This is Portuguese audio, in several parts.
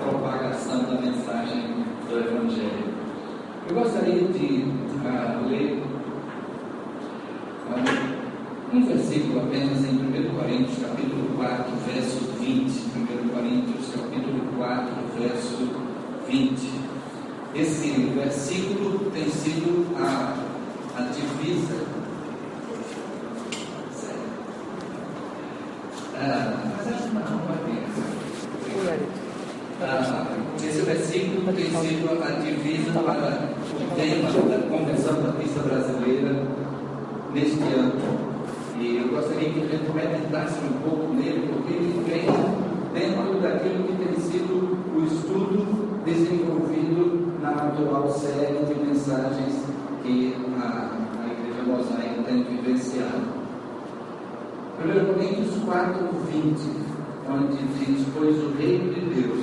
propagação da mensagem do Evangelho. Eu gostaria de uh, ler uh, um versículo apenas em 1 Coríntios, capítulo 4, verso 20. 1 Coríntios, capítulo 4, verso 20. Esse versículo tem sido a, a divisa Ah, esse versículo tem sido a divisa para o tema da Convenção Batista Brasileira neste ano. E eu gostaria que a gente meditasse um pouco nele, porque ele vem dentro daquilo que tem sido o estudo desenvolvido na atual série de mensagens que a, a Igreja Mosaica tem vivenciado. 1 Coríntios 4, 20 onde diz: Pois o reino de Deus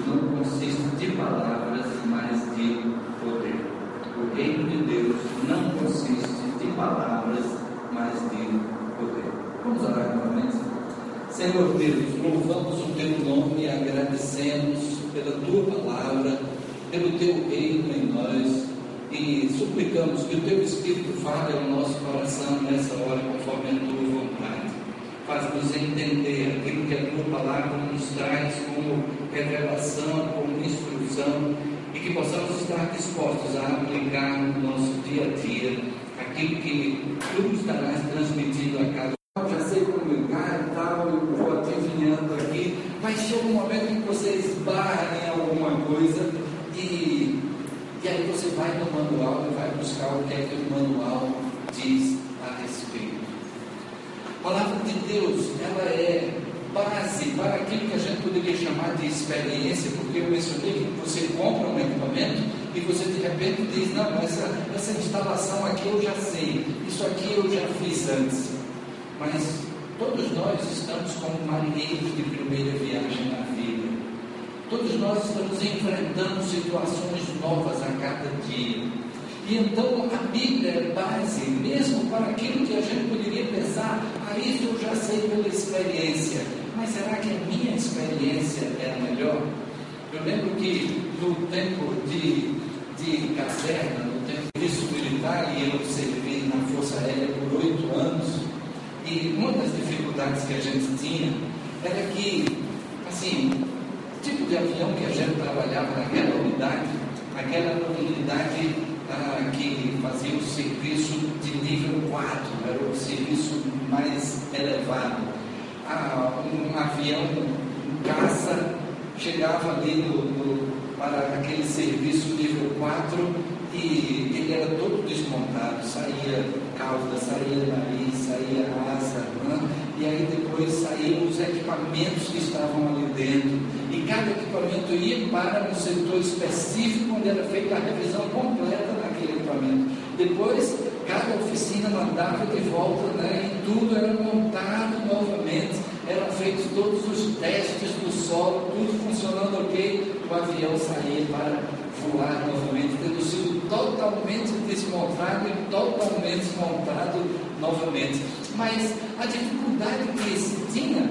de palavras, mas de poder. O reino de Deus não consiste de palavras, mas de poder. Vamos orar novamente. Senhor Deus, louvamos o teu nome e agradecemos pela tua palavra, pelo teu reino em nós e suplicamos que o teu Espírito fale ao nosso coração nessa hora conforme a tua vontade faz-nos entender aquilo que a tua palavra nos traz como revelação, como e que possamos estar dispostos a aplicar no nosso dia a dia aquilo que tu estarás transmitindo a cada um. Já sei comunicar e tal, eu vou adivinhando aqui, mas chega um momento em que você esbarra em alguma coisa e, e aí você vai no manual e vai buscar o que é que o manual diz a respeito. A palavra de Deus, ela é base para aquilo que a gente poderia chamar de experiência, porque eu mencionei que você compra um equipamento e você de repente diz, não, essa, essa instalação aqui eu já sei, isso aqui eu já fiz antes. Mas todos nós estamos como marinheiros de primeira viagem na vida. Todos nós estamos enfrentando situações novas a cada dia. E então a Bíblia é base, mesmo para aquilo que a gente poderia pensar, ah, isso eu já sei pela experiência. Mas será que a minha experiência é a melhor? Eu lembro que no tempo de, de caserna, no tempo de serviço militar, e eu servi na Força Aérea por oito anos, e uma das dificuldades que a gente tinha era que, assim, o tipo de avião que a gente trabalhava naquela unidade, aquela unidade ah, que fazia o serviço de nível 4, era o serviço mais elevado. Ah, um avião, um caça, chegava ali no, para aquele serviço nível 4 e ele era todo desmontado, saía cauda, saía nariz, saía asa, né? e aí depois saíam os equipamentos que estavam ali dentro. E cada equipamento ia para um setor específico onde era feita a revisão completa daquele equipamento. Depois, cada oficina mandava de volta, né? e tudo era montado novamente. Eram feitos todos os testes do solo, tudo funcionando ok. O avião saía para voar novamente, tendo sido totalmente desmontado e totalmente montado novamente. Mas a dificuldade que se tinha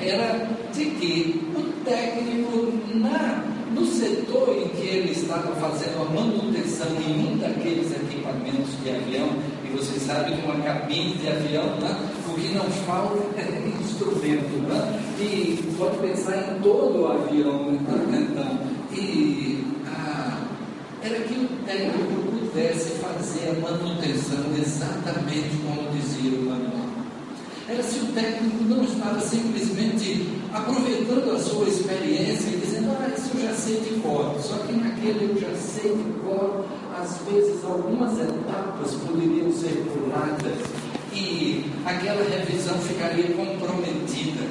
era de que o técnico, na, no setor em que ele estava fazendo a manutenção em um daqueles equipamentos de avião, e você sabe que uma cabine de avião, né, o que não falta é instrumento, né, e pode pensar em todo o avião, né, então, e ah, era que o técnico pudesse fazer a manutenção exatamente como dizia o manual. Era se o técnico não estava simplesmente aproveitando a sua experiência e isso eu já sei de cor, só que naquele eu já sei de cor, às vezes algumas etapas poderiam ser puladas e aquela revisão ficaria comprometida.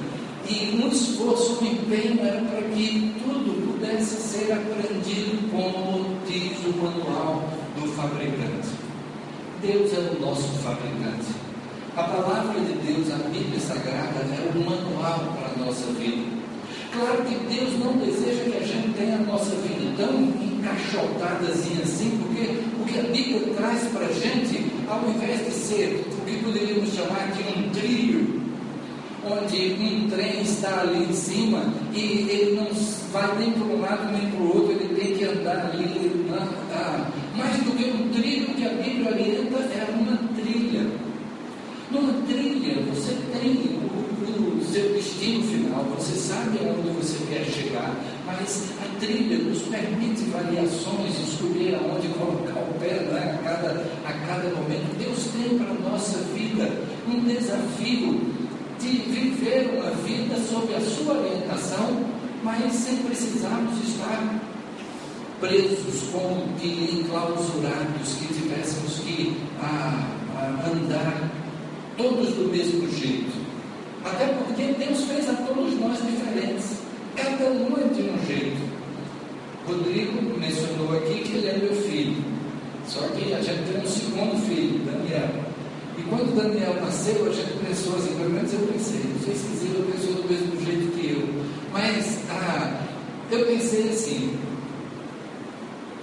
E um esforço, um empenho era para que tudo pudesse ser aprendido como diz o manual do fabricante. Deus é o nosso fabricante. A palavra de Deus, a Bíblia Sagrada, é o manual para a nossa vida. Claro que Deus não deseja que a gente tenha a nossa vida tão encaixotadazinha assim, porque o que a Bíblia traz para a gente, ao invés de ser o que poderíamos chamar de um trilho, onde um trem está ali em cima e ele não vai nem para um lado nem para o outro, ele tem que andar ali. Ah, mais do que um trilho que a Bíblia orienta, é uma trilha. Numa trilha, você tem seu destino final, você sabe aonde você quer chegar, mas a trilha nos permite variações, escolher aonde colocar o pé né, a, cada, a cada momento. Deus tem para a nossa vida um desafio de viver uma vida sob a sua orientação, mas sem precisarmos estar presos, como que enclausurados, que tivéssemos que ah, ah, andar todos do mesmo jeito. Até porque Deus fez a todos nós diferentes. Cada um é de um jeito. Rodrigo mencionou aqui que ele é meu filho. Só que a gente tem um segundo filho, Daniel. E quando Daniel nasceu, a gente pensou assim, pelo menos eu pensei, não sei se Zila pensou do mesmo jeito que eu. Mas ah, eu pensei assim,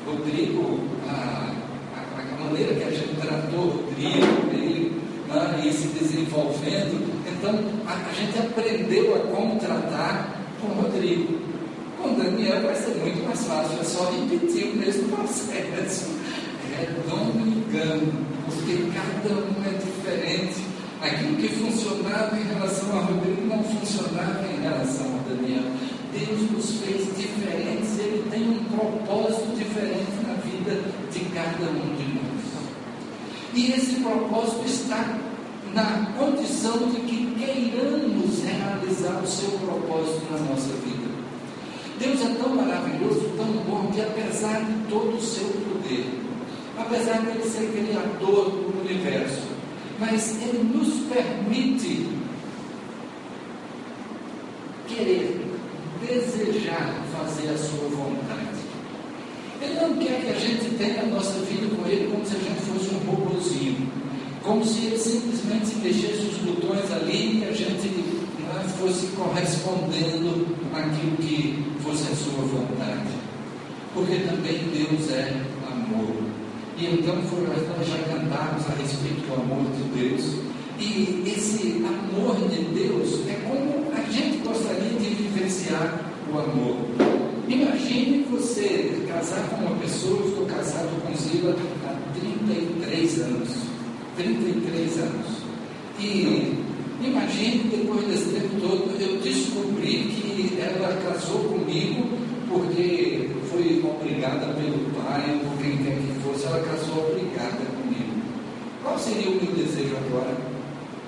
Rodrigo, a, a, a maneira que a gente tratou Rodrigo, ele ah, e se desenvolvendo, então, a, a gente aprendeu a como tratar com o Rodrigo. Com o Daniel vai ser muito mais fácil, é só repetir o mesmo processo. É dom engano, porque cada um é diferente. Aquilo que funcionava em relação a Rodrigo não funcionava em relação a Daniel. Deus nos fez diferentes, Ele tem um propósito diferente na vida de cada um de nós. E esse propósito está na condição de que queiramos realizar o seu propósito na nossa vida. Deus é tão maravilhoso, tão bom, que apesar de todo o seu poder, apesar de ele ser criador do universo, mas ele nos permite querer, desejar fazer a sua vontade. Ele não quer que a gente tenha a nossa vida com ele como se a gente fosse um robôzinho como se ele simplesmente mexesse os botões ali e a gente fosse correspondendo àquilo que fosse a sua vontade. Porque também Deus é amor. E então nós já cantamos a respeito do amor de Deus. E esse amor de Deus é como a gente gostaria de vivenciar o amor. Imagine você casar com uma pessoa, eu estou casado com Zila há 33 anos. 33 anos. E imagine, depois desse tempo todo, eu descobri que ela casou comigo porque foi obrigada pelo pai, por quem quer que fosse, ela casou obrigada comigo. Qual seria o meu desejo agora?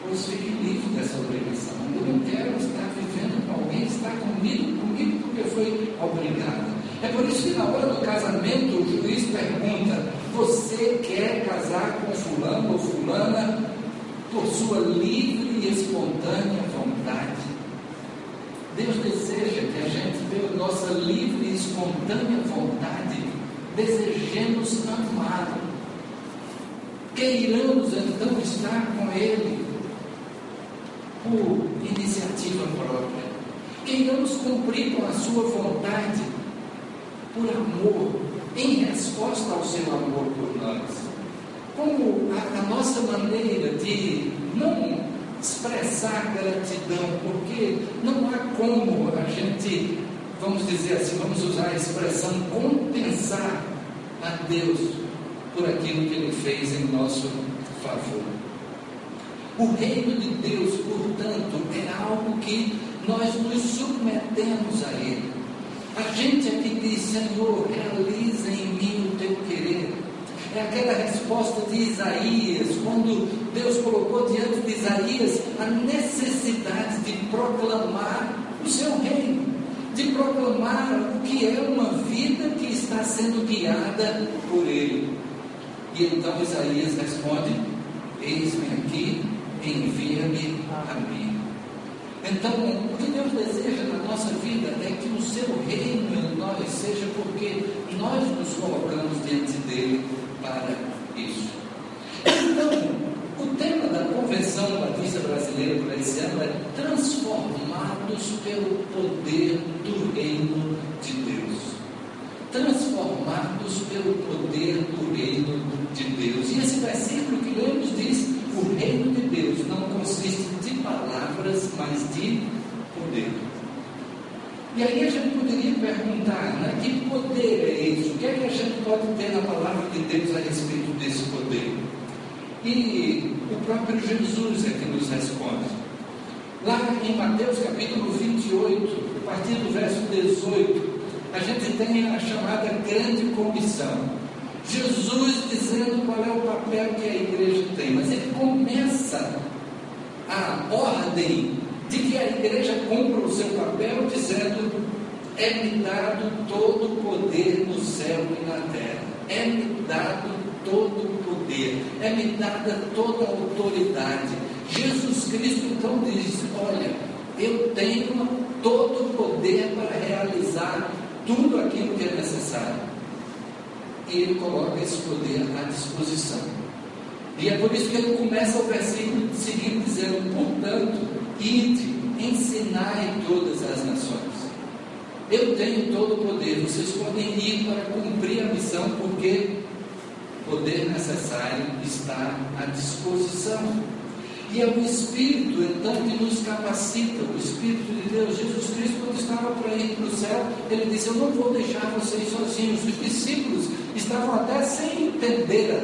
Pois fique livre dessa obrigação. Eu não quero estar vivendo com alguém, estar comigo, comigo porque foi obrigada. É por isso que na hora do casamento o juiz pergunta: você quer casar com fulano ou fulana por sua livre e espontânea vontade? Deus deseja que a gente, pela nossa livre e espontânea vontade, desejemos amá-lo. Queiramos então estar com Ele por iniciativa própria. Queiramos cumprir com a sua vontade por amor, em resposta ao seu amor por nós. Como a, a nossa maneira de não expressar gratidão, porque não há como a gente, vamos dizer assim, vamos usar a expressão compensar a Deus por aquilo que Ele fez em nosso favor. O reino de Deus, portanto, é algo que nós nos submetemos a Ele. A gente aqui diz, Senhor, realiza em mim o teu querer. É aquela resposta de Isaías, quando Deus colocou diante de Isaías a necessidade de proclamar o seu reino, de proclamar o que é uma vida que está sendo guiada por Ele. E então Isaías responde: Eis-me aqui, envia-me a mim. Então, o que Deus deseja na nossa vida é que o seu reino em nós seja porque nós nos colocamos diante dele para isso. Então, o tema da Convenção Batista Brasileira para esse ano é Transformados pelo Poder do Reino de Deus. Transformados pelo poder do Reino de Deus. E esse versículo que lemos diz: o reino Deus não consiste de palavras, mas de poder. E aí a gente poderia perguntar, né, que poder é esse? O que é que a gente pode ter na palavra de Deus a respeito desse poder? E o próprio Jesus é que nos responde. Lá em Mateus capítulo 28, a partir do verso 18, a gente tem a chamada grande comissão. Jesus dizendo qual é o papel que a igreja tem, mas ele começa a ordem de que a igreja cumpra o seu papel dizendo: é-me dado todo o poder no céu e na terra, é-me dado todo o poder, é-me dada toda a autoridade. Jesus Cristo então diz: Olha, eu tenho todo o poder para realizar tudo aquilo que é necessário e ele coloca esse poder à disposição. E é por isso que ele começa o versículo seguinte dizendo: Portanto, ide, ensinai todas as nações. Eu tenho todo o poder, vocês podem ir para cumprir a missão, porque o poder necessário está à disposição. E é o Espírito, então, que nos capacita, o Espírito de Deus. Jesus Cristo, quando estava para ir para o céu, ele disse: Eu não vou deixar vocês sozinhos. Os discípulos estavam até sem entender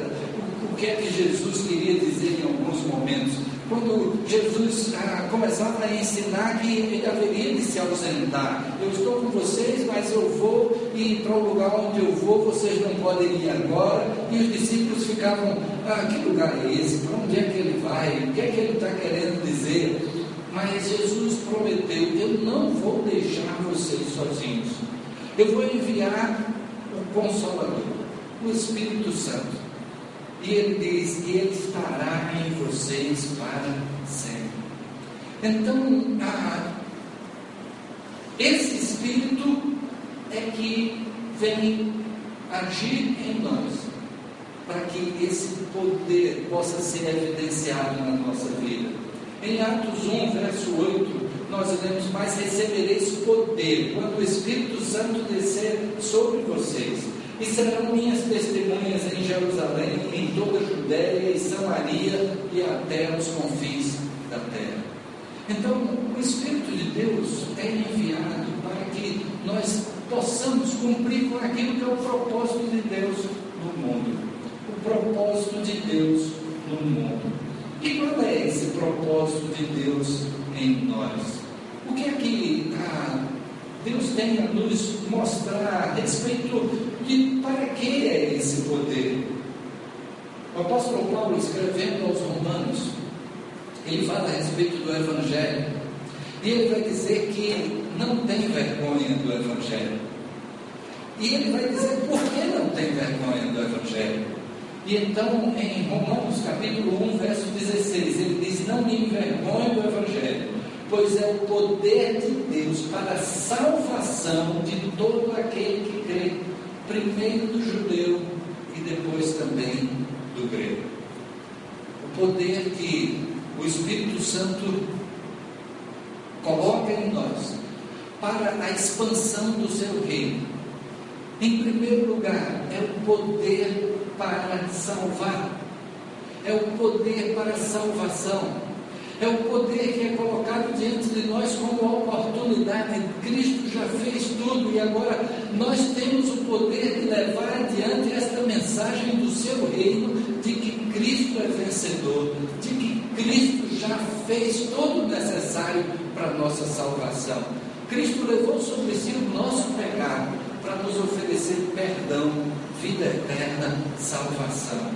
o, que é que Jesus queria dizer em alguns momentos. Quando Jesus ah, começava a ensinar que ele haveria de se ausentar, eu estou com vocês, mas eu vou e para o lugar onde eu vou, vocês não podem ir agora. E os discípulos ficavam: ah, que lugar é esse? Para onde é que ele vai? O que é que ele está querendo dizer? Mas Jesus prometeu: eu não vou deixar vocês sozinhos. Eu vou enviar o Consolador o Espírito Santo. E ele diz: e ele estará em vocês para sempre. Então, ah, esse Espírito é que vem agir em nós, para que esse poder possa ser evidenciado na nossa vida. Em Atos 1, verso 8, nós lemos: Mas recebereis poder quando o Espírito Santo descer sobre vocês e serão minhas testemunhas em Jerusalém, em toda a Judéia e Samaria e até os confins da terra. Então, o Espírito de Deus é enviado para que nós possamos cumprir com aquilo que é o propósito de Deus no mundo. O propósito de Deus no mundo. E qual é esse propósito de Deus em nós? O que é que ah, Deus tem a nos mostrar a respeito de para que é esse poder. O apóstolo Paulo, escrevendo aos Romanos, ele fala a respeito do Evangelho. E ele vai dizer que não tem vergonha do Evangelho. E ele vai dizer por que não tem vergonha do Evangelho. E então, em Romanos capítulo 1, verso 16, ele diz: Não me envergonhe do Evangelho, pois é o poder de Deus para a salvação de todo aquele que crê primeiro do judeu e depois também do grego. O poder que o Espírito Santo coloca em nós para a expansão do seu reino. Em primeiro lugar, é o poder para salvar, é o poder para salvação é o poder que é colocado diante de nós como oportunidade. Cristo já fez tudo e agora nós temos o poder de levar adiante esta mensagem do seu reino de que Cristo é vencedor, de que Cristo já fez todo o necessário para a nossa salvação. Cristo levou sobre si o nosso pecado para nos oferecer perdão, vida eterna, salvação.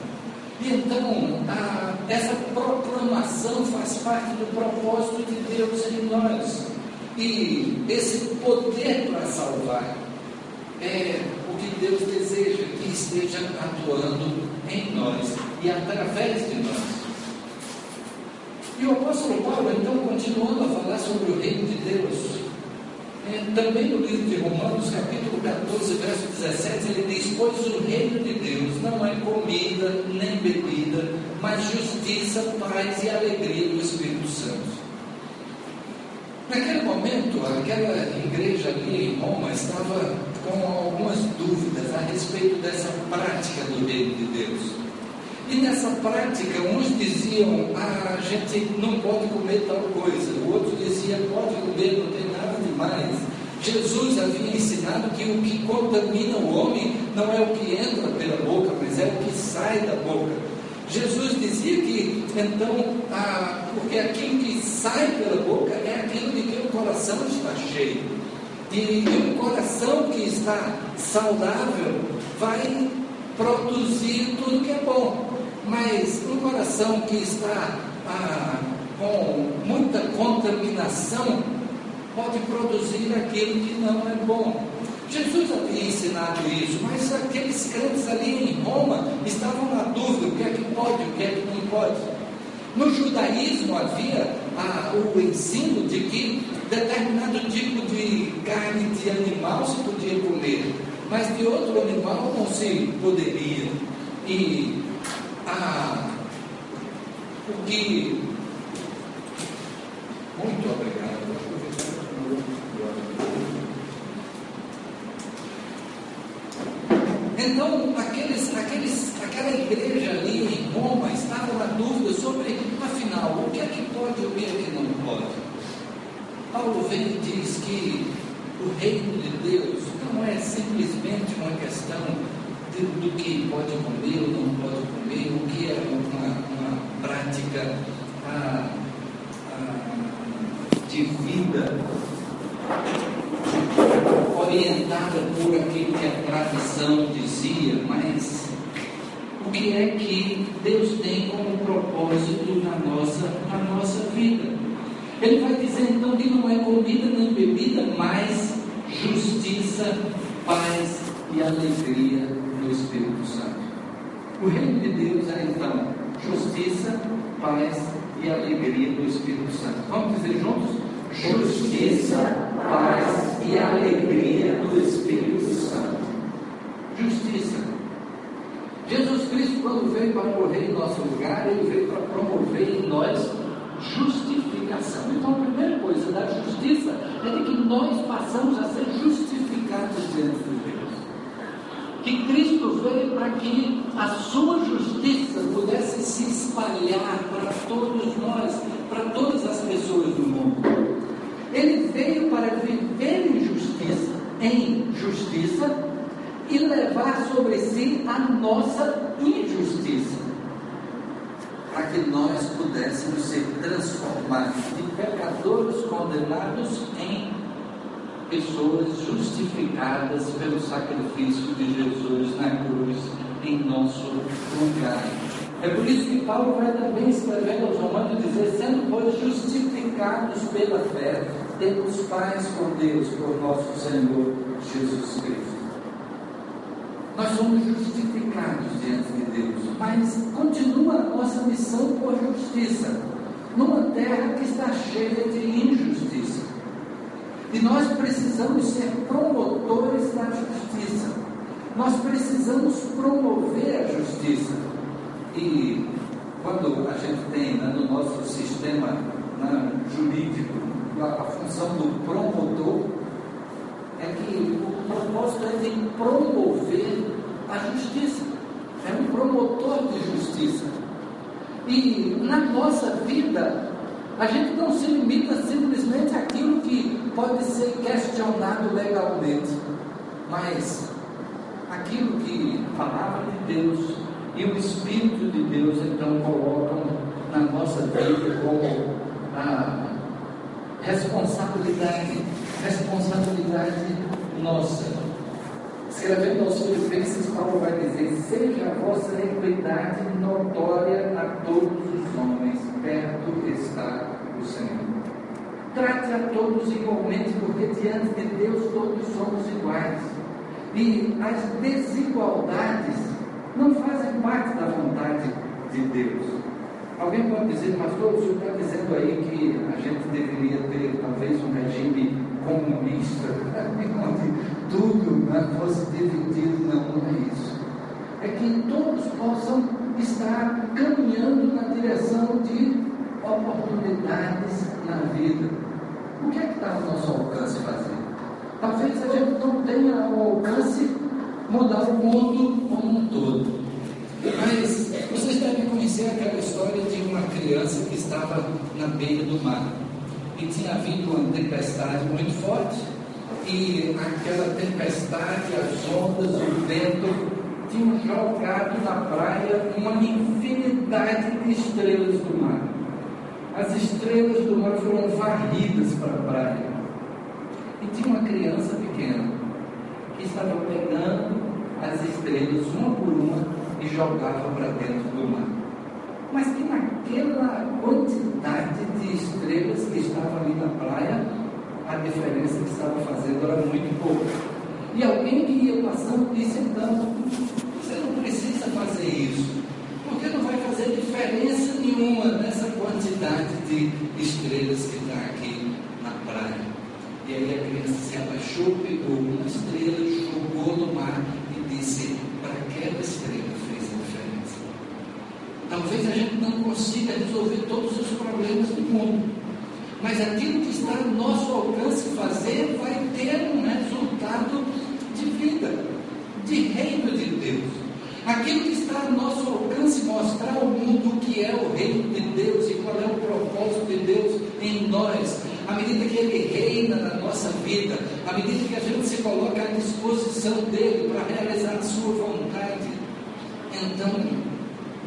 E então, a, essa proclamação faz parte do propósito de Deus em nós. E esse poder para salvar é o que Deus deseja que esteja atuando em nós e através de nós. E o apóstolo Paulo, então, continuando a falar sobre o reino de Deus, também no livro de Romanos, capítulo 14, verso 17, ele diz: Pois o reino de Deus não é comida nem bebida, mas justiça, paz e alegria do Espírito Santo. Naquele momento, aquela igreja ali em Roma estava com algumas dúvidas a respeito dessa prática do reino de Deus. E nessa prática, uns diziam, ah, a gente não pode comer tal coisa, o outro dizia, pode comer, não tem Jesus havia ensinado que o que contamina o homem não é o que entra pela boca, mas é o que sai da boca. Jesus dizia que, então, ah, porque aquilo que sai pela boca é aquilo de que o coração está cheio. E, e um coração que está saudável vai produzir tudo que é bom. Mas um coração que está ah, com muita contaminação pode produzir aquilo que não é bom. Jesus havia ensinado isso, mas aqueles crentes ali em Roma estavam na dúvida: o que é que pode, o que é que não pode. No judaísmo havia ah, o ensino de que determinado tipo de carne de animal se podia comer, mas de outro animal não se poderia. E ah, o que. Muito obrigado. Então, aqueles, aqueles, aquela igreja ali em Roma estava na dúvida sobre, afinal, o que é que pode e o que é que não pode. Paulo vem e diz que o reino de Deus não é simplesmente uma questão de, do que pode comer ou não pode comer, o que é uma, uma prática ah, ah, de vida por aquilo que a tradição dizia, mas o que é que Deus tem como propósito na nossa, na nossa vida? Ele vai dizer então que não é comida nem bebida, mas justiça, paz e alegria no Espírito Santo. O reino de Deus é então justiça, paz e alegria do Espírito Santo. Vamos dizer juntos? Justiça, paz e alegria do Espírito Santo. Justiça. Jesus Cristo, quando veio para morrer em nosso lugar, ele veio para promover em nós justificação. Então, a primeira coisa da justiça é de que nós passamos a ser justificados diante de Deus. Que Cristo veio para que a sua justiça pudesse se espalhar para todos nós, para todas as pessoas do mundo. Ele veio para viver em justiça, em justiça e levar sobre si a nossa injustiça, para que nós pudéssemos ser transformados de pecadores condenados em pessoas justificadas pelo sacrifício de Jesus na cruz em nosso lugar. É por isso que Paulo vai também escrevendo aos Romanos dizer, sendo pois justificados pela fé, temos paz com Deus por nosso Senhor Jesus Cristo. Nós somos justificados diante de Deus, mas continua a nossa missão por justiça, numa terra que está cheia de injustiça. E nós precisamos ser promotores da justiça. Nós precisamos promover a justiça. E quando a gente tem né, no nosso sistema né, jurídico a, função do promotor, é que o propósito é de promover a justiça. É um promotor de justiça. E na nossa vida, a gente não se limita simplesmente àquilo que pode ser questionado legalmente, mas aquilo que a palavra de Deus e o Espírito de Deus então colocam na nossa vida como a responsabilidade, responsabilidade nossa. Escrevendo aos Filipenses, Paulo vai dizer: Seja a vossa equidade notória a todos os homens, perto está o Senhor. Trate a todos igualmente, porque diante de Deus todos somos iguais. E as desigualdades não fazem parte da vontade de Deus. Alguém pode dizer, pastor, o senhor está dizendo aí que a gente deveria ter talvez um regime comunista, onde tudo né, fosse dividido. Não, não é isso. É que todos possam estar caminhando na direção de oportunidades na vida. O que é que está ao nosso alcance fazer? Talvez a gente não tenha ao alcance mudar o mundo como um todo. Mas vocês devem conhecer aquela história de uma criança que estava na beira do mar e tinha havido uma tempestade muito forte e aquela tempestade, as ondas, o vento tinham jogado na praia uma infinidade de estrelas do mar. As estrelas do mar foram varridas para a praia. E tinha uma criança pequena que estava pegando as estrelas uma por uma e jogava para dentro do mar. Mas que naquela quantidade de estrelas que estavam ali na praia, a diferença que estava fazendo era muito pouca. E alguém que ia passando disse então, você não precisa fazer isso, porque não vai fazer diferença nenhuma nessa quantidade de estrelas que está aqui na praia. E aí a criança se abaixou, pegou uma estrela, jogou no mar e disse: Para aquela estrela fez a diferença. Talvez a gente não consiga resolver todos os problemas do mundo, mas aquilo que está no nosso alcance fazer vai ter um resultado de vida, de reino de Deus. Aquilo que está no nosso alcance mostrar ao mundo o que é o reino de Deus e qual é o propósito de Deus em nós. À medida que Ele reina na nossa vida, à medida que a gente se coloca à disposição dele para realizar a sua vontade, então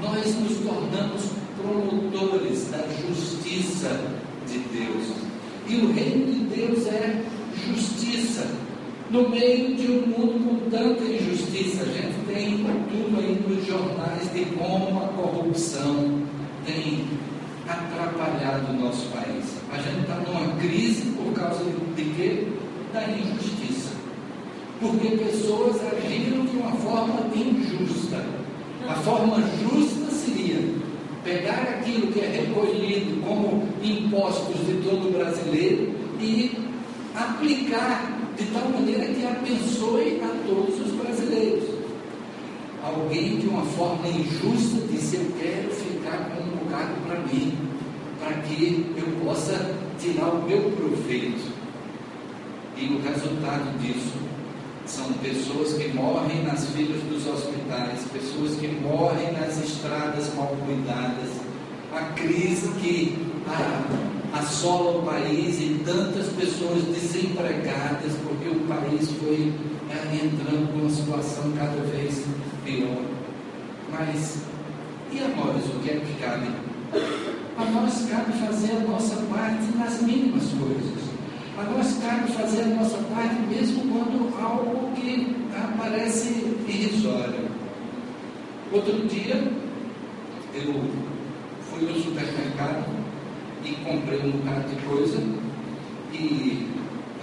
nós nos tornamos promotores da justiça de Deus. E o reino de Deus é justiça no meio de um mundo com tanta injustiça. A gente tem tudo aí nos jornais de como a corrupção tem atrapalhado o nosso país. A gente está numa crise por causa de quê? Da injustiça. Porque pessoas agiram de uma forma injusta. A forma justa seria pegar aquilo que é recolhido como impostos de todo brasileiro e aplicar de tal maneira que abençoe a todos os brasileiros. Alguém de uma forma injusta disse: Eu quero ficar com um bocado para mim, para que eu possa tirar o meu proveito. E o resultado disso são pessoas que morrem nas filas dos hospitais, pessoas que morrem nas estradas mal cuidadas, a crise que assola o país e tantas pessoas desempregadas, porque o país foi é, entrando numa situação cada vez pior. Mas e a nós o que é que cabe? A nós cabe fazer a nossa parte nas mínimas coisas. A nós cabe fazer a nossa parte mesmo quando algo que parece irrisório. Outro dia, eu fui no supermercado e comprei um bocado de coisa e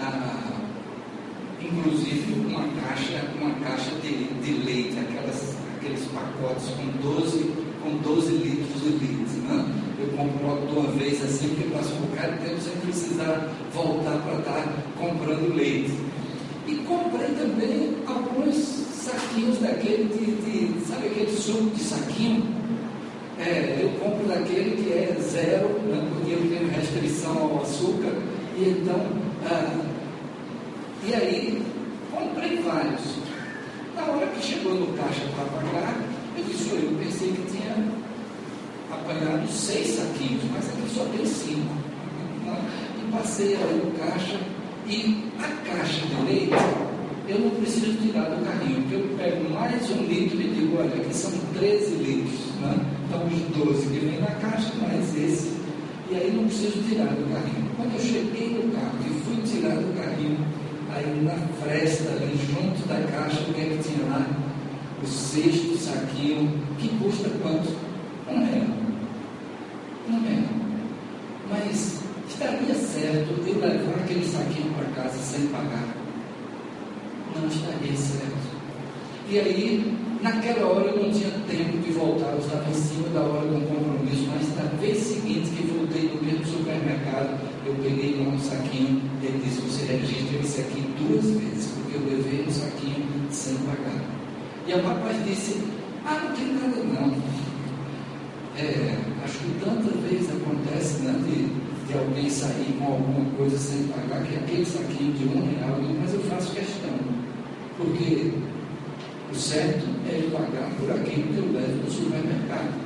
ah, inclusive uma caixa, uma caixa de, de leite, aquelas, aqueles pacotes com 12, com 12 litros de leite. Né? Eu compro de uma vez assim, porque passa um bocado de tempo sem precisar voltar para estar comprando leite. E comprei também alguns saquinhos daquele de, de sabe aquele suco de saquinho? É, eu compro daquele que é zero, né, porque eu tenho restrição ao açúcar, e então, ah, e aí, comprei vários. Na hora que chegou no caixa para pagar, eu disse, eu pensei que tinha apanhado seis saquinhos, mas aqui só tem cinco. E passei ali no caixa, e a caixa de leite, eu não preciso tirar do carrinho, porque eu pego mais um litro e digo, olha, aqui são 13 litros. Né? Então, os 12 que vem na caixa, mais esse. E aí não preciso tirar do carrinho. Quando eu cheguei no carro e fui tirar do carrinho, aí na fresta, ali junto da caixa, o que é que tinha lá? O sexto saquinho, que custa quanto? Um real. Um real. Mas estaria certo eu levar aquele saquinho para casa sem pagar? Não estaria certo. E aí naquela hora eu não tinha tempo de voltar, eu estava em cima da hora de um compromisso, mas na vez seguinte que voltei do mesmo supermercado, eu peguei um saquinho e ele disse, você registra esse aqui duas vezes, porque eu levei um saquinho sem pagar. E o rapaz disse, ah, não tem nada não. É, acho que tantas vezes acontece né, de, de alguém sair com alguma coisa sem pagar, que aquele saquinho de um real, mas eu faço questão. Porque o certo é ele pagar por aquilo que eu levo no supermercado.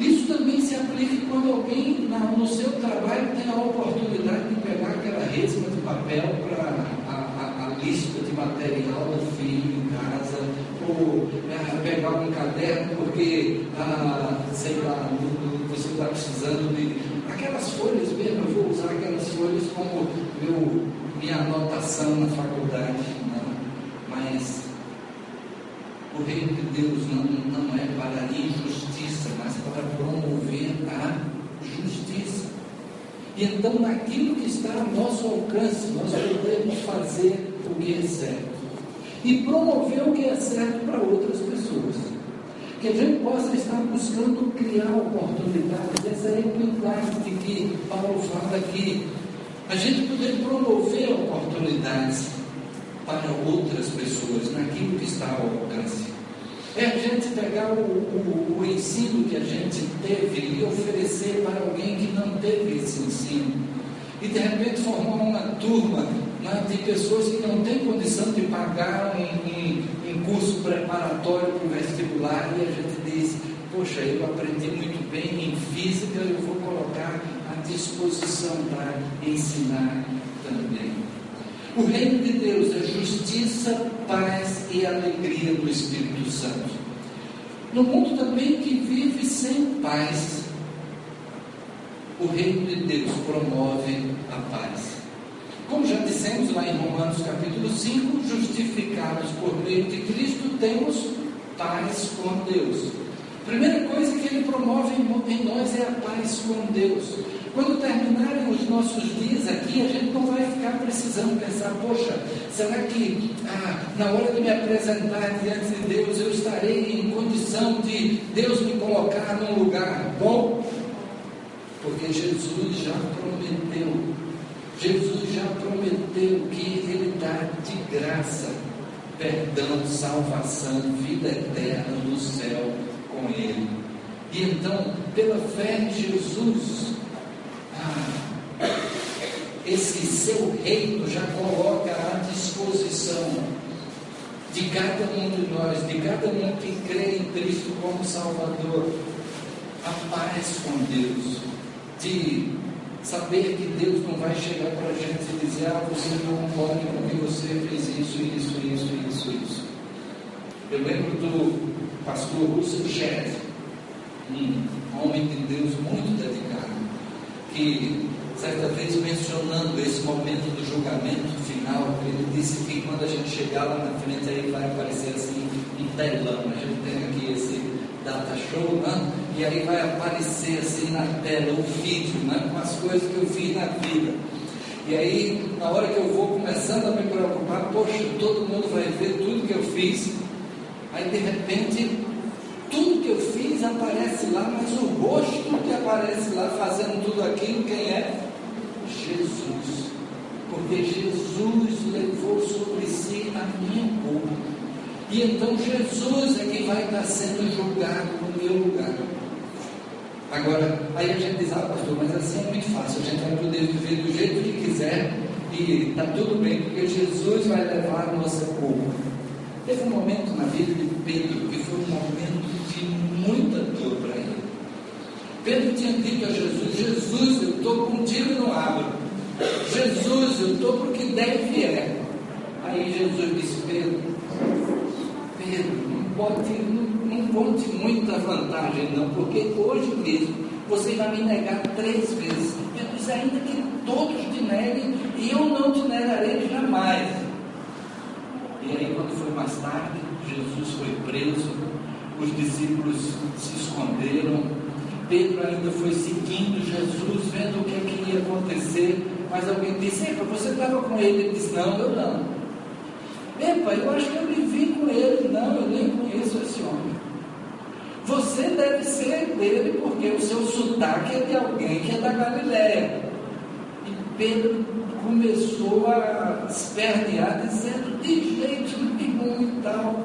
Isso também se aplica quando alguém no seu trabalho tem a oportunidade de pegar aquela resma de papel para a, a, a, lista de material do filho em casa, ou é, pegar um caderno porque, ah, sei lá, você está precisando de aquelas folhas mesmo, eu vou usar aquelas folhas como meu, minha anotação na faculdade, não. mas o reino de Deus não, não é para injustiça, mas para promover a justiça. E então, naquilo que está ao nosso alcance, nós podemos fazer o que é certo e promover o que é certo para outras pessoas. Que a gente possa estar buscando criar oportunidades, essa equidade de que Paulo fala aqui. A gente poder promover oportunidades para outras pessoas, naquilo que está ao alcance. É a gente pegar o, o, o, ensino que a gente teve e oferecer para alguém que não teve esse ensino. E de repente formar uma turma de pessoas que não têm condição de pagar um curso preparatório para o vestibular e a gente diz, poxa, eu aprendi muito bem em física, eu vou colocar à disposição para ensinar também. O reino de Deus é justiça, paz e alegria do Espírito Santo. No mundo também que vive sem paz, o reino de Deus promove a paz. Como já dissemos lá em Romanos capítulo 5, justificados por meio de Cristo, temos paz com Deus. Primeira coisa que ele promove em nós é a paz com Deus. Quando terminarem os nossos dias aqui, a gente não vai ficar precisando pensar, poxa, será que ah, na hora de me apresentar diante de Deus eu estarei em condição de Deus me colocar num lugar bom? Porque Jesus já prometeu, Jesus já prometeu que Ele dá de graça perdão, salvação, vida eterna no céu com Ele. E então, pela fé em Jesus, esse seu reino já coloca à disposição de cada um de nós, de cada um que crê em Cristo como Salvador, a paz com Deus, de saber que Deus não vai chegar para a gente e dizer, ah, você não pode porque você fez isso, isso, isso, isso, isso. Eu lembro do pastor Russell Shedd, um homem de Deus muito dedicado, que certa vez mencionando esse momento do julgamento final, ele disse que quando a gente chegar lá na frente aí vai aparecer assim um telão, a gente tem aqui esse data show, né? E aí vai aparecer assim na tela o vídeo, né? com as coisas que eu fiz na vida. E aí, na hora que eu vou começando a me preocupar, poxa, todo mundo vai ver tudo que eu fiz. Aí de repente, tudo que eu fiz aparece lá, mas o rosto que aparece lá fazendo tudo aquilo, quem é? Jesus, porque Jesus levou sobre si a minha culpa. E então Jesus é quem vai estar sendo julgado no meu lugar. Agora, aí a gente diz, ah pastor, mas assim é muito fácil, a gente vai poder viver do jeito que quiser e está tudo bem, porque Jesus vai levar a nossa culpa. Teve um momento na vida de Pedro que foi um momento de muita dor para ele. Pedro tinha dito a Jesus: Jesus, eu estou contigo e não abro. Jesus, eu estou porque deve é. Aí Jesus disse: Pedro, Pedro, não pode, não, não conte muita vantagem, não, porque hoje mesmo você vai me negar três vezes. Disse: ainda que todos te neguem, eu não te negarei jamais. E aí, quando foi mais tarde, Jesus foi preso, os discípulos se esconderam Pedro ainda foi seguindo Jesus, vendo o que, é que ia acontecer, mas alguém disse, epa, você estava com ele? Ele disse, não, eu não. Epa, eu acho que eu com ele, não, eu nem conheço esse homem. Você deve ser dele porque o seu sotaque é de alguém que é da Galiléia. E Pedro começou a espernear, dizendo, de jeito nenhum e tal.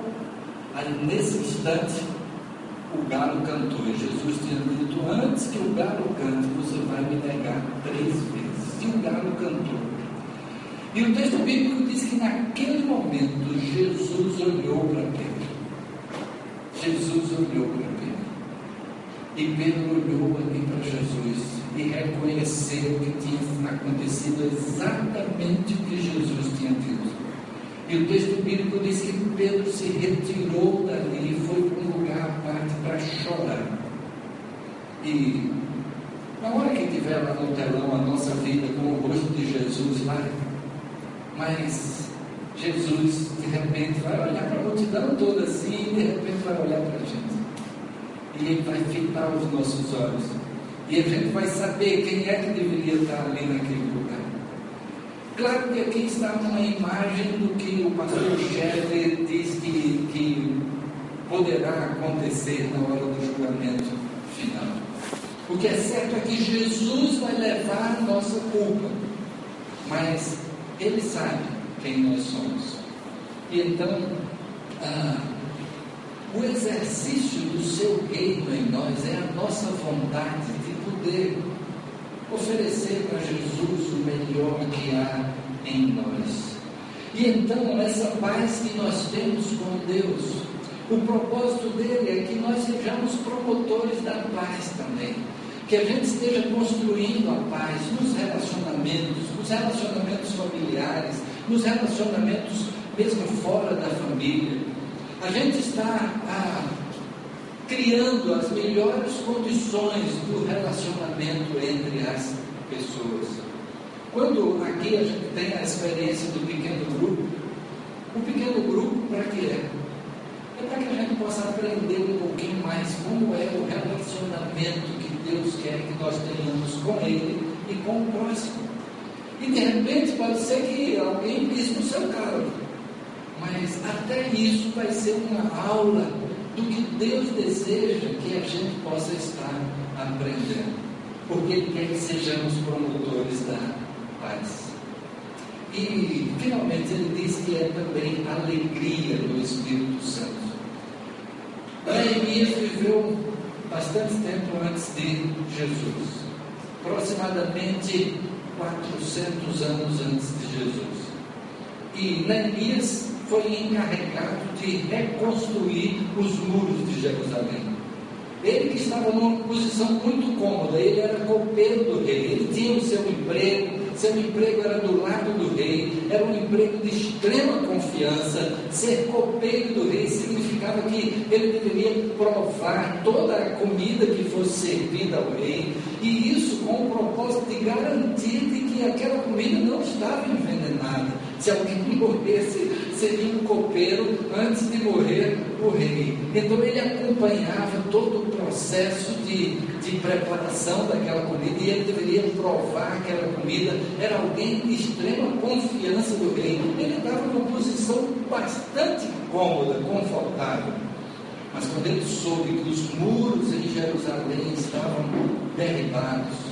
Aí nesse instante, o galo cantou. E Jesus tinha dito, antes que o galo cante, você vai me negar três vezes. E o galo cantou. E o texto bíblico diz que naquele momento Jesus olhou para Pedro. Jesus olhou para Pedro. E Pedro olhou ali para Jesus e reconheceu que tinha acontecido exatamente o que Jesus tinha dito. E o texto bíblico diz que Pedro se retirou dali e foi para um lugar à parte para chorar. E na hora que tiver lá no telão a nossa vida com o rosto de Jesus lá, mas Jesus de repente vai olhar para a multidão toda assim e de repente vai olhar para a gente. E ele vai fitar os nossos olhos. E a gente vai saber quem é que deveria estar ali naquele lugar. Claro que aqui está uma imagem do que o pastor Shelley diz que, que poderá acontecer na hora do julgamento final. O que é certo é que Jesus vai levar a nossa culpa, mas Ele sabe quem nós somos. E então, ah, o exercício do seu reino em nós é a nossa vontade de poder oferecer para Jesus o melhor que há em nós. E então, essa paz que nós temos com Deus, o propósito dele é que nós sejamos promotores da paz também. Que a gente esteja construindo a paz nos relacionamentos, nos relacionamentos familiares, nos relacionamentos mesmo fora da família. A gente está ah, criando as melhores condições do relacionamento entre as pessoas. Quando aqui a gente tem a experiência do pequeno grupo, o pequeno grupo para que é? É para que a gente possa aprender um pouquinho mais como é o relacionamento que Deus quer que nós tenhamos com Ele e com o próximo. E de repente pode ser que alguém pise no seu carro. Mas até isso vai ser uma aula do que Deus deseja que a gente possa estar aprendendo. Porque Ele quer que sejamos promotores da paz. E finalmente ele diz que é também alegria do Espírito Santo. Neemias viveu bastante tempo antes de Jesus, aproximadamente 400 anos antes de Jesus. E Neemias foi encarregado de reconstruir os muros de Jerusalém. Ele que estava numa posição muito cômoda, ele era copeiro do rei, ele tinha o seu emprego, seu emprego era do lado do rei, era um emprego de extrema confiança. Ser copeiro do rei significava que ele deveria provar toda a comida que fosse servida ao rei, e isso com o propósito de garantir de que aquela comida não estava envenenada. Se alguém morresse, seria um copeiro antes de morrer o rei. Então ele acompanhava todo o processo de, de preparação daquela comida e ele deveria provar aquela comida. Era alguém de extrema confiança do rei. Ele estava numa posição bastante cômoda, confortável. Mas quando ele soube que os muros em Jerusalém estavam derribados,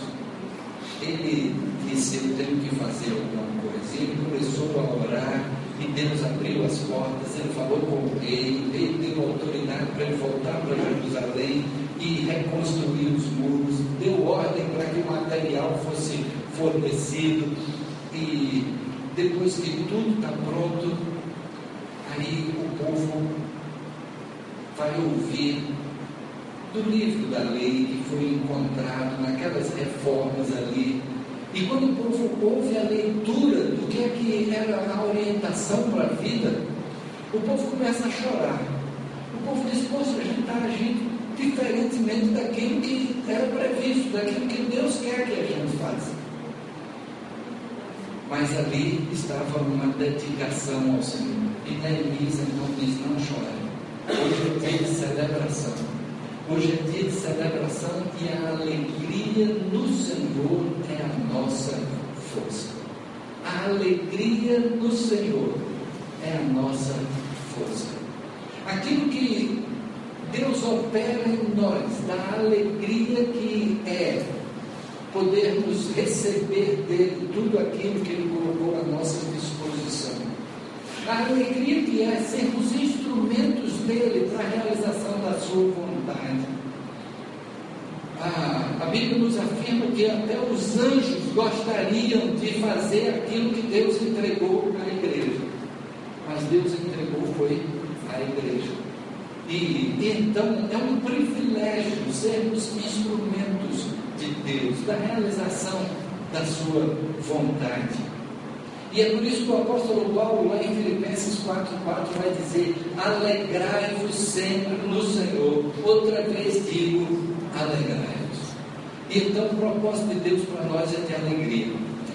ele disse: Eu tenho que fazer alguma coisa. E ele começou a orar e Deus abriu as portas. Ele falou com rei, ele deu autoridade para ele voltar para Jerusalém e reconstruir os muros. Deu ordem para que o material fosse fornecido. E depois que tudo está pronto, aí o povo vai ouvir do livro da lei que foi encontrado naquelas reformas ali. E quando o povo ouve a leitura do que é que era a orientação para a vida, o povo começa a chorar. O povo diz, poxa, a gente está agindo diferentemente daquilo que era previsto, daquilo que Deus quer que a gente faça. Mas ali estava uma dedicação ao Senhor. E Neemias então diz, não chore. Hoje de celebração. Hoje é dia de celebração e a alegria no Senhor é a nossa força. A alegria no Senhor é a nossa força. Aquilo que Deus opera em nós, da alegria que é podermos receber dele tudo aquilo que ele colocou à nossa disposição. A alegria que é sermos instrumentos dele para a realização da sua vontade. A, a Bíblia nos afirma que até os anjos gostariam de fazer aquilo que Deus entregou à igreja. Mas Deus entregou foi à igreja. E então é um privilégio sermos instrumentos de Deus, da realização da sua vontade. E é por isso que o apóstolo Paulo, lá em Filipenses 4,4, vai dizer: Alegrai-vos sempre no Senhor. Outra vez digo: alegrai-vos. Então, o propósito de Deus para nós é ter alegria.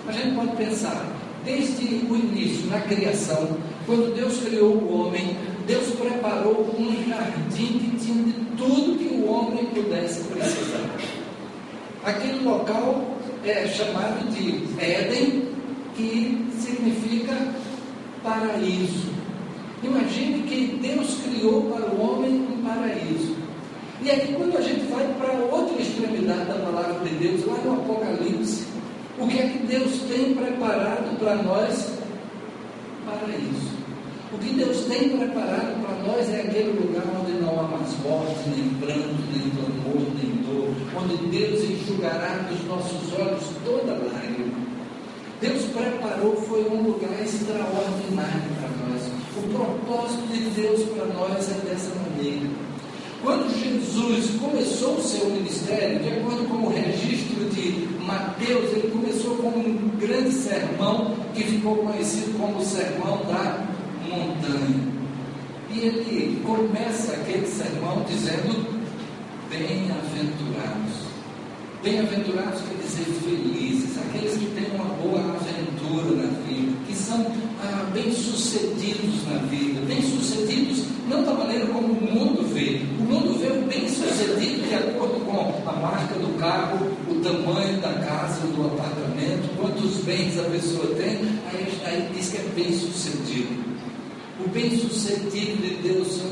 A gente pode pensar, desde o início, na criação, quando Deus criou o homem, Deus preparou um jardim que tinha de tudo que o homem pudesse precisar. Aquele local é chamado de Éden, que significa paraíso. Imagine que Deus criou para o homem um paraíso. E aí, quando a gente vai para outra extremidade da palavra de Deus, lá no Apocalipse, o que é que Deus tem preparado para nós? Paraíso. O que Deus tem preparado para nós é aquele lugar onde não há mais morte, nem pranto, nem clamor, nem dor, onde Deus enxugará dos nossos olhos toda lágrima. Deus preparou, foi um lugar extraordinário para nós. O propósito de Deus para nós é dessa maneira. Quando Jesus começou o seu ministério, de acordo com o registro de Mateus, ele começou com um grande sermão que ficou conhecido como o Sermão da montanha. E ele começa aquele sermão dizendo: Bem-aventurados. Bem-aventurados quer dizer felizes, aqueles que têm uma boa aventura na vida, que são ah, bem-sucedidos na vida, bem-sucedidos não da maneira como o mundo vê. O mundo vê o bem-sucedido de acordo com a marca do carro, o tamanho da casa, do apartamento, quantos bens a pessoa tem, aí, aí diz que é bem-sucedido. O bem-sucedido de Deus são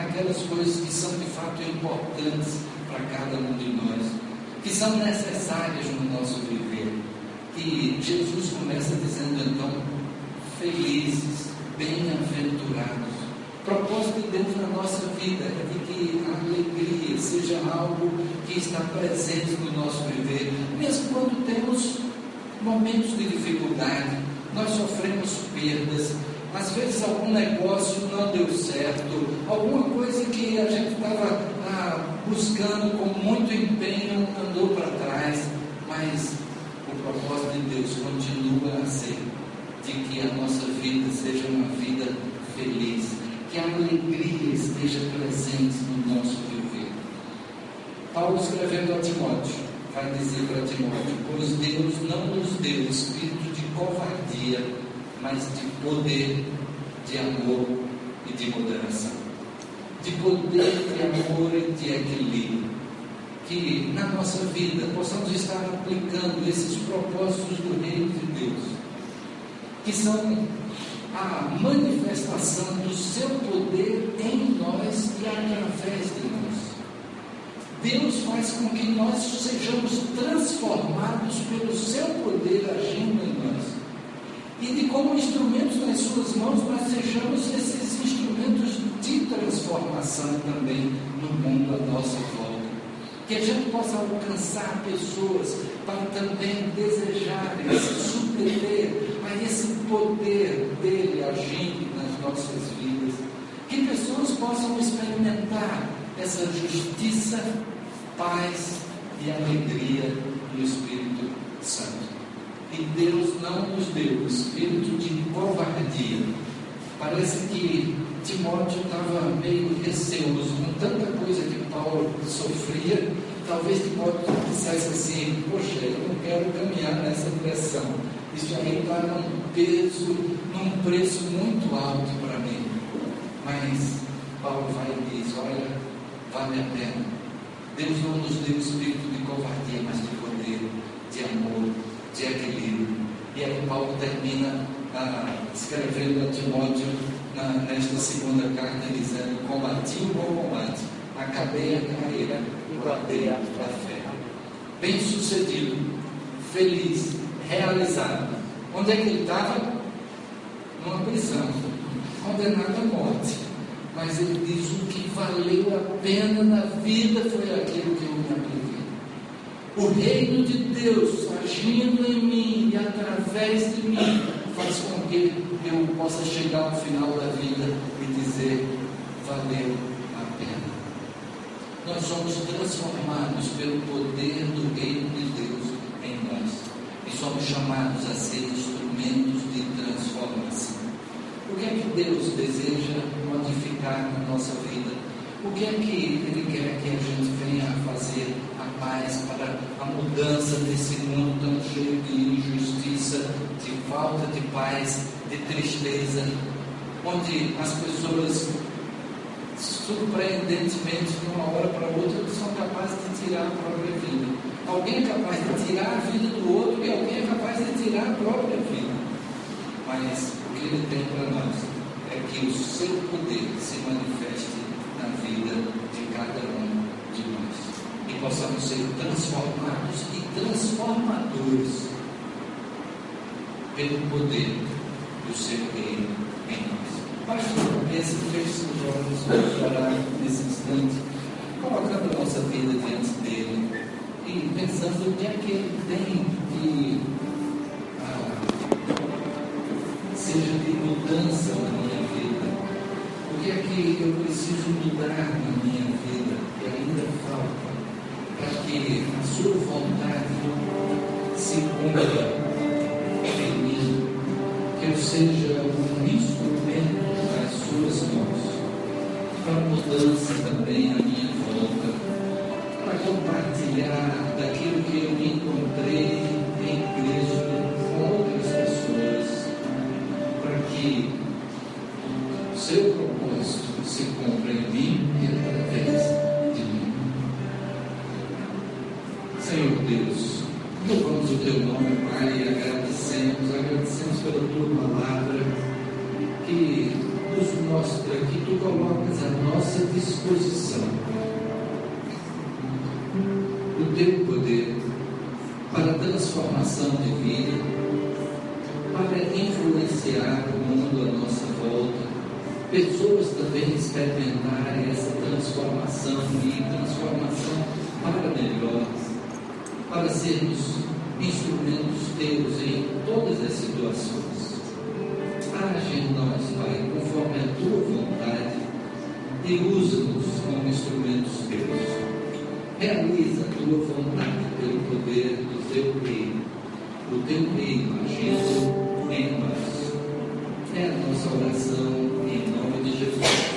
aquelas coisas que são de fato importantes para cada um de nós, que são necessárias no nosso viver. E Jesus começa dizendo então: felizes, bem-aventurados. Propósito de Deus na nossa vida é de que a alegria seja algo que está presente no nosso viver, mesmo quando temos momentos de dificuldade, nós sofremos perdas, às vezes algum negócio não deu certo, alguma coisa que a gente estava ah, buscando com muito empenho andou para trás, mas o propósito de Deus continua a ser de que a nossa vida seja uma vida feliz, que a alegria esteja presente no nosso viver. Paulo escrevendo a Timóteo, vai dizer para Timóteo, pois Deus não nos deu espírito de covardia, mas de poder, de amor e de moderação. De poder, de amor e de equilíbrio. Que na nossa vida possamos estar aplicando esses propósitos do Reino de Deus, que são a manifestação do seu poder em nós e através de nós. Deus faz com que nós sejamos transformados pelo seu poder agindo em nós e de como instrumentos nas suas mãos nós sejamos esses instrumentos de transformação também no mundo à nossa volta. Que a gente possa alcançar pessoas para também desejarem se submeter a esse poder dele agindo nas nossas vidas. Que pessoas possam experimentar essa justiça, paz e alegria no Espírito Santo. E Deus não nos deu espírito de covardia. Parece que Timóteo estava meio receoso com tanta coisa que Paulo sofria. Talvez Timóteo dissesse assim: Poxa, eu não quero caminhar nessa direção. Isso aí está num peso, num preço muito alto para mim. Mas Paulo vai e diz: Olha, vale a pena. Deus não nos deu espírito de covardia, mas de poder, de amor de equilíbrio. E aí Paulo termina ah, escrevendo a Timóteo na, nesta segunda carta dizendo: Combati o bom combate, acabei a carreira e guardei a fé. Bem sucedido, feliz, realizado. Onde é que ele estava? Numa prisão, condenado à morte. Mas ele diz: o que valeu a pena na vida foi aquilo que eu me apliquei. O reino de Deus agindo em mim e através de mim faz com que eu possa chegar ao final da vida e dizer: valeu a pena. Nós somos transformados pelo poder do reino de Deus em nós e somos chamados a ser instrumentos de transformação. O que é que Deus deseja modificar na nossa vida? O que é que Ele quer que a gente venha a fazer para a mudança desse mundo tão cheio de injustiça, de falta de paz, de tristeza, onde as pessoas surpreendentemente de uma hora para outra são capazes de tirar a própria vida. Alguém é capaz de tirar a vida do outro e alguém é capaz de tirar a própria vida. Mas que Ele tem para nós é que o seu poder se manifeste na vida de cada um possamos ser transformados e transformadores pelo poder do seu reino em nós. Pastor, esse feche os olhos, vamos orar nesse instante, colocando a nossa vida diante dele e pensando o que é que ele tem de seja de mudança na minha vida. O que é que eu preciso mudar na minha vida que ainda falta para a sua vontade se cumpra em mim, que eu seja um instrumento das suas mãos para mudança também à minha volta, para compartilhar daquilo que eu encontrei em Cristo com outras pessoas que o seu propósito se cumpra em teu nome, Pai, e agradecemos, agradecemos pela tua palavra que nos mostra que tu colocas à nossa disposição o teu poder para transformação de vida para influenciar o mundo à nossa volta, pessoas também experimentarem essa transformação e transformação para melhor, para sermos instrumentos teus em todas as situações. Age em nós, Pai, conforme a tua vontade e usa-nos como instrumentos teus. Realiza a tua vontade pelo poder do teu reino, o teu reino agindo em nós. É a nossa oração em nome de Jesus.